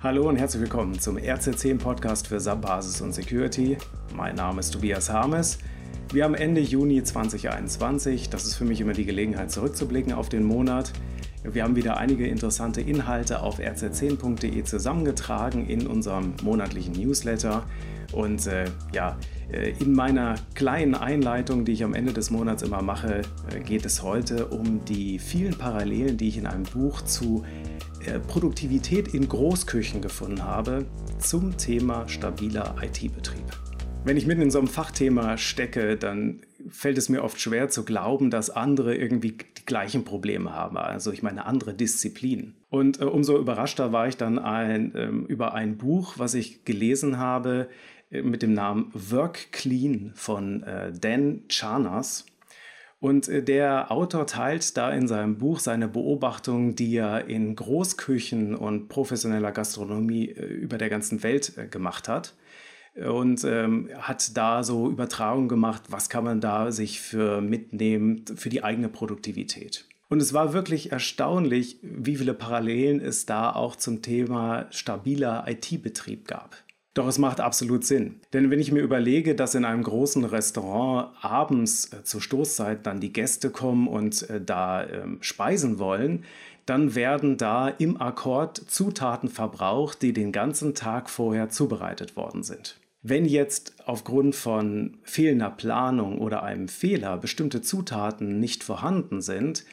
Hallo und herzlich willkommen zum RC10 Podcast für SAP Basis und Security. Mein Name ist Tobias Harmes. Wir haben Ende Juni 2021. Das ist für mich immer die Gelegenheit, zurückzublicken auf den Monat. Wir haben wieder einige interessante Inhalte auf rz10.de zusammengetragen in unserem monatlichen Newsletter. Und äh, ja, äh, in meiner kleinen Einleitung, die ich am Ende des Monats immer mache, äh, geht es heute um die vielen Parallelen, die ich in einem Buch zu Produktivität in Großküchen gefunden habe zum Thema stabiler IT-Betrieb. Wenn ich mitten in so einem Fachthema stecke, dann fällt es mir oft schwer zu glauben, dass andere irgendwie die gleichen Probleme haben. Also ich meine andere Disziplinen. Und äh, umso überraschter war ich dann ein, äh, über ein Buch, was ich gelesen habe äh, mit dem Namen Work Clean von äh, Dan Charnas. Und äh, der Autor teilt da in seinem Buch seine Beobachtungen, die er in Großküchen und professioneller Gastronomie über der ganzen Welt gemacht hat und ähm, hat da so Übertragungen gemacht, was kann man da sich für mitnehmen für die eigene Produktivität. Und es war wirklich erstaunlich, wie viele Parallelen es da auch zum Thema stabiler IT-Betrieb gab. Doch es macht absolut Sinn. Denn wenn ich mir überlege, dass in einem großen Restaurant abends äh, zur Stoßzeit dann die Gäste kommen und äh, da äh, speisen wollen, dann werden da im Akkord Zutaten verbraucht, die den ganzen Tag vorher zubereitet worden sind. Wenn jetzt aufgrund von fehlender Planung oder einem Fehler bestimmte Zutaten nicht vorhanden sind,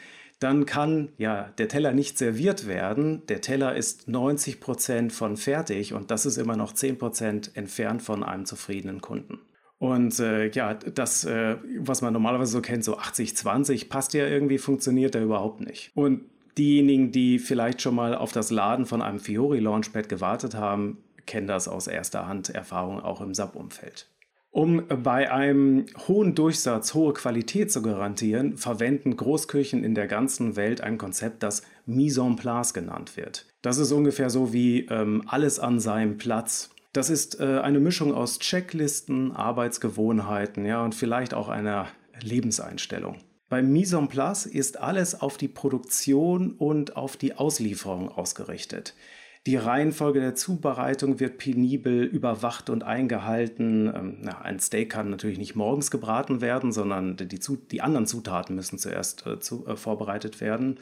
dann kann ja der Teller nicht serviert werden. Der Teller ist 90 Prozent von fertig und das ist immer noch 10 Prozent entfernt von einem zufriedenen Kunden. Und äh, ja, das, äh, was man normalerweise so kennt, so 80-20, passt ja irgendwie, funktioniert da überhaupt nicht. Und diejenigen, die vielleicht schon mal auf das Laden von einem Fiori Launchpad gewartet haben, kenne das aus erster Hand Erfahrung auch im SAP-Umfeld. Um bei einem hohen Durchsatz hohe Qualität zu garantieren, verwenden Großküchen in der ganzen Welt ein Konzept, das Mise en place genannt wird. Das ist ungefähr so wie ähm, alles an seinem Platz. Das ist äh, eine Mischung aus Checklisten, Arbeitsgewohnheiten ja, und vielleicht auch einer Lebenseinstellung. Beim Mise en place ist alles auf die Produktion und auf die Auslieferung ausgerichtet. Die Reihenfolge der Zubereitung wird penibel überwacht und eingehalten. Ähm, na, ein Steak kann natürlich nicht morgens gebraten werden, sondern die, die anderen Zutaten müssen zuerst äh, zu, äh, vorbereitet werden.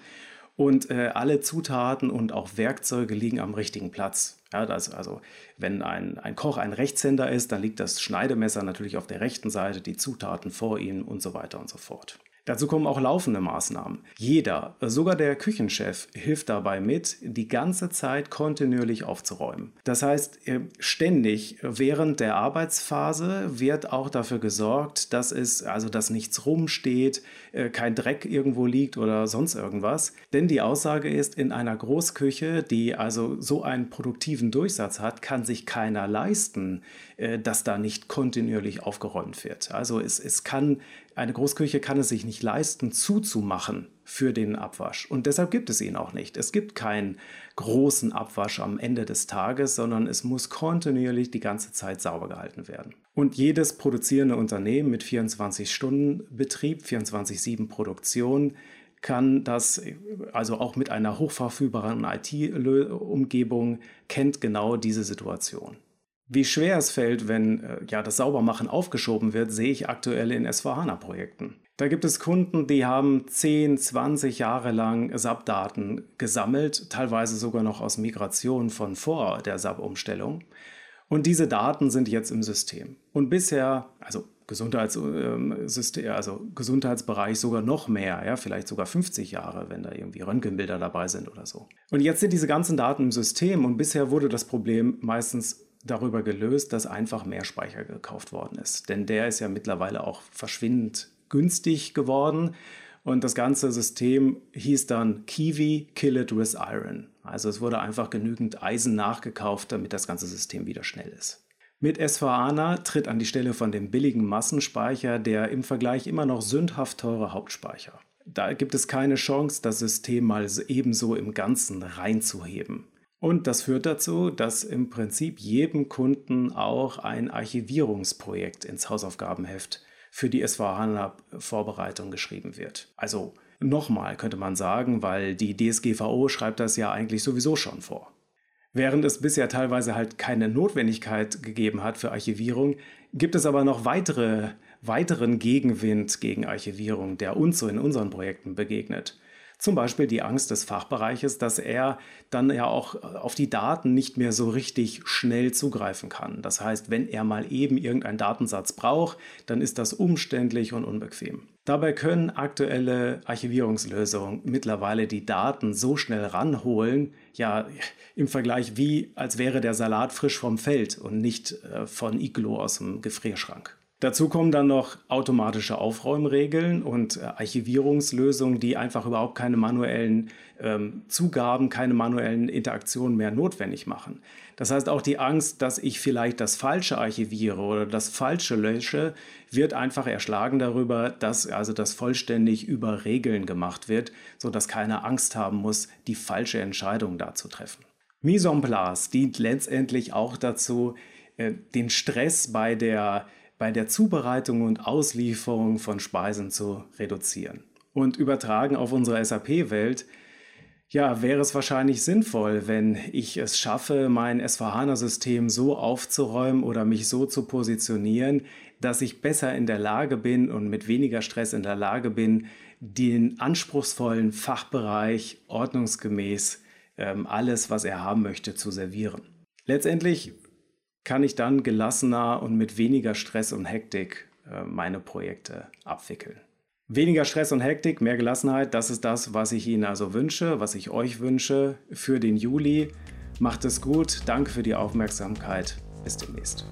Und äh, alle Zutaten und auch Werkzeuge liegen am richtigen Platz. Ja, das, also wenn ein, ein Koch ein Rechtshänder ist, dann liegt das Schneidemesser natürlich auf der rechten Seite, die Zutaten vor ihm und so weiter und so fort. Dazu kommen auch laufende Maßnahmen. Jeder, sogar der Küchenchef, hilft dabei mit, die ganze Zeit kontinuierlich aufzuräumen. Das heißt, äh, ständig während der Arbeitsphase wird auch dafür gesorgt, dass es also dass nichts rumsteht, äh, kein Dreck irgendwo liegt oder sonst irgendwas. Denn die Aussage ist, in einer Großküche, die also so einen produktiven Durchsatz hat, kann sich keiner leisten, äh, dass da nicht kontinuierlich aufgeräumt wird. Also es, es kann eine Großküche kann es sich nicht leisten, zuzumachen für den Abwasch. Und deshalb gibt es ihn auch nicht. Es gibt keinen großen Abwasch am Ende des Tages, sondern es muss kontinuierlich die ganze Zeit sauber gehalten werden. Und jedes produzierende Unternehmen mit 24-Stunden-Betrieb, 24-7 Produktion, kann das, also auch mit einer hochverfügbaren IT-Umgebung, kennt genau diese Situation. Wie schwer es fällt, wenn äh, ja, das Saubermachen aufgeschoben wird, sehe ich aktuell in S4HANA-Projekten. Da gibt es Kunden, die haben 10, 20 Jahre lang SAP-Daten gesammelt, teilweise sogar noch aus Migration von vor der SAP-Umstellung. Und diese Daten sind jetzt im System. Und bisher, also Gesundheitssystem, also Gesundheitsbereich sogar noch mehr, ja, vielleicht sogar 50 Jahre, wenn da irgendwie Röntgenbilder dabei sind oder so. Und jetzt sind diese ganzen Daten im System und bisher wurde das Problem meistens darüber gelöst, dass einfach mehr Speicher gekauft worden ist. Denn der ist ja mittlerweile auch verschwindend günstig geworden. Und das ganze System hieß dann Kiwi Kill It with Iron. Also es wurde einfach genügend Eisen nachgekauft, damit das ganze System wieder schnell ist. Mit S4ANA tritt an die Stelle von dem billigen Massenspeicher der im Vergleich immer noch sündhaft teure Hauptspeicher. Da gibt es keine Chance, das System mal ebenso im Ganzen reinzuheben. Und das führt dazu, dass im Prinzip jedem Kunden auch ein Archivierungsprojekt ins Hausaufgabenheft für die SVH-Vorbereitung geschrieben wird. Also nochmal könnte man sagen, weil die DSGVO schreibt das ja eigentlich sowieso schon vor. Während es bisher teilweise halt keine Notwendigkeit gegeben hat für Archivierung, gibt es aber noch weitere, weiteren Gegenwind gegen Archivierung, der uns so in unseren Projekten begegnet. Zum Beispiel die Angst des Fachbereiches, dass er dann ja auch auf die Daten nicht mehr so richtig schnell zugreifen kann. Das heißt, wenn er mal eben irgendeinen Datensatz braucht, dann ist das umständlich und unbequem. Dabei können aktuelle Archivierungslösungen mittlerweile die Daten so schnell ranholen, ja, im Vergleich wie als wäre der Salat frisch vom Feld und nicht äh, von Iglo aus dem Gefrierschrank. Dazu kommen dann noch automatische Aufräumregeln und äh, Archivierungslösungen, die einfach überhaupt keine manuellen ähm, Zugaben, keine manuellen Interaktionen mehr notwendig machen. Das heißt, auch die Angst, dass ich vielleicht das Falsche archiviere oder das Falsche lösche, wird einfach erschlagen darüber, dass also das vollständig über Regeln gemacht wird, sodass keiner Angst haben muss, die falsche Entscheidung da zu treffen. Mise en place dient letztendlich auch dazu, äh, den Stress bei der bei der Zubereitung und Auslieferung von Speisen zu reduzieren. Und übertragen auf unsere SAP-Welt, ja, wäre es wahrscheinlich sinnvoll, wenn ich es schaffe, mein SVHANA-System so aufzuräumen oder mich so zu positionieren, dass ich besser in der Lage bin und mit weniger Stress in der Lage bin, den anspruchsvollen Fachbereich ordnungsgemäß ähm, alles, was er haben möchte, zu servieren. Letztendlich kann ich dann gelassener und mit weniger Stress und Hektik äh, meine Projekte abwickeln. Weniger Stress und Hektik, mehr Gelassenheit, das ist das, was ich Ihnen also wünsche, was ich euch wünsche für den Juli. Macht es gut, danke für die Aufmerksamkeit, bis demnächst.